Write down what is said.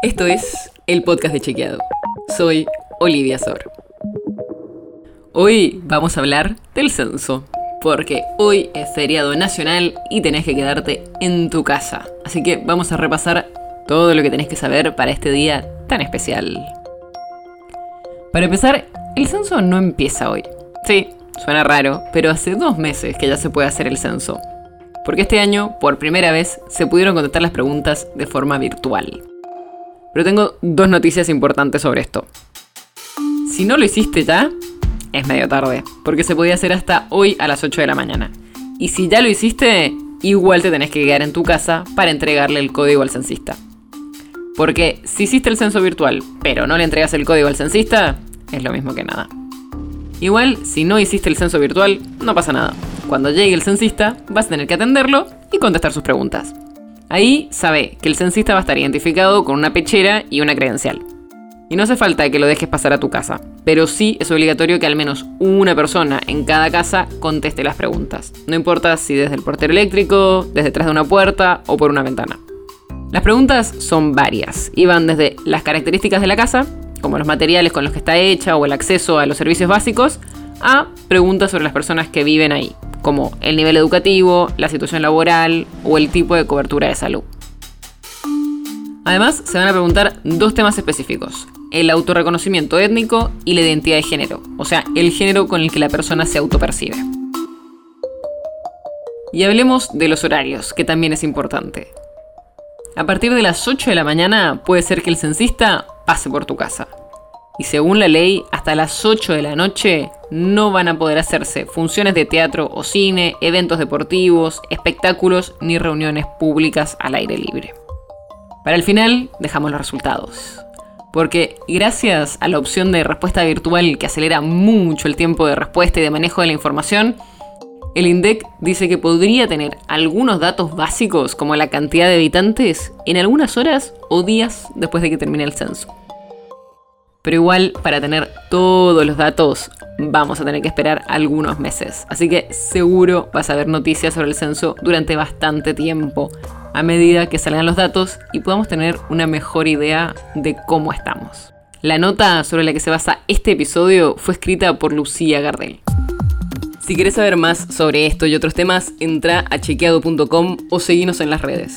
Esto es el podcast de Chequeado. Soy Olivia Sor. Hoy vamos a hablar del censo, porque hoy es feriado nacional y tenés que quedarte en tu casa. Así que vamos a repasar todo lo que tenés que saber para este día tan especial. Para empezar, el censo no empieza hoy. Sí, suena raro, pero hace dos meses que ya se puede hacer el censo. Porque este año, por primera vez, se pudieron contestar las preguntas de forma virtual. Pero tengo dos noticias importantes sobre esto. Si no lo hiciste ya, es medio tarde, porque se podía hacer hasta hoy a las 8 de la mañana. Y si ya lo hiciste, igual te tenés que quedar en tu casa para entregarle el código al censista. Porque si hiciste el censo virtual, pero no le entregas el código al censista, es lo mismo que nada. Igual, si no hiciste el censo virtual, no pasa nada. Cuando llegue el censista, vas a tener que atenderlo y contestar sus preguntas. Ahí sabe que el censista va a estar identificado con una pechera y una credencial. Y no hace falta que lo dejes pasar a tu casa, pero sí es obligatorio que al menos una persona en cada casa conteste las preguntas. No importa si desde el portero eléctrico, desde detrás de una puerta o por una ventana. Las preguntas son varias y van desde las características de la casa, como los materiales con los que está hecha o el acceso a los servicios básicos, a preguntas sobre las personas que viven ahí, como el nivel educativo, la situación laboral o el tipo de cobertura de salud. Además, se van a preguntar dos temas específicos, el autorreconocimiento étnico y la identidad de género, o sea, el género con el que la persona se autopercibe. Y hablemos de los horarios, que también es importante. A partir de las 8 de la mañana puede ser que el censista pase por tu casa. Y según la ley, hasta las 8 de la noche no van a poder hacerse funciones de teatro o cine, eventos deportivos, espectáculos ni reuniones públicas al aire libre. Para el final dejamos los resultados. Porque gracias a la opción de respuesta virtual que acelera mucho el tiempo de respuesta y de manejo de la información, el INDEC dice que podría tener algunos datos básicos como la cantidad de habitantes en algunas horas o días después de que termine el censo. Pero igual, para tener todos los datos, vamos a tener que esperar algunos meses. Así que seguro vas a ver noticias sobre el censo durante bastante tiempo, a medida que salgan los datos y podamos tener una mejor idea de cómo estamos. La nota sobre la que se basa este episodio fue escrita por Lucía Gardel. Si quieres saber más sobre esto y otros temas, entra a chequeado.com o seguinos en las redes.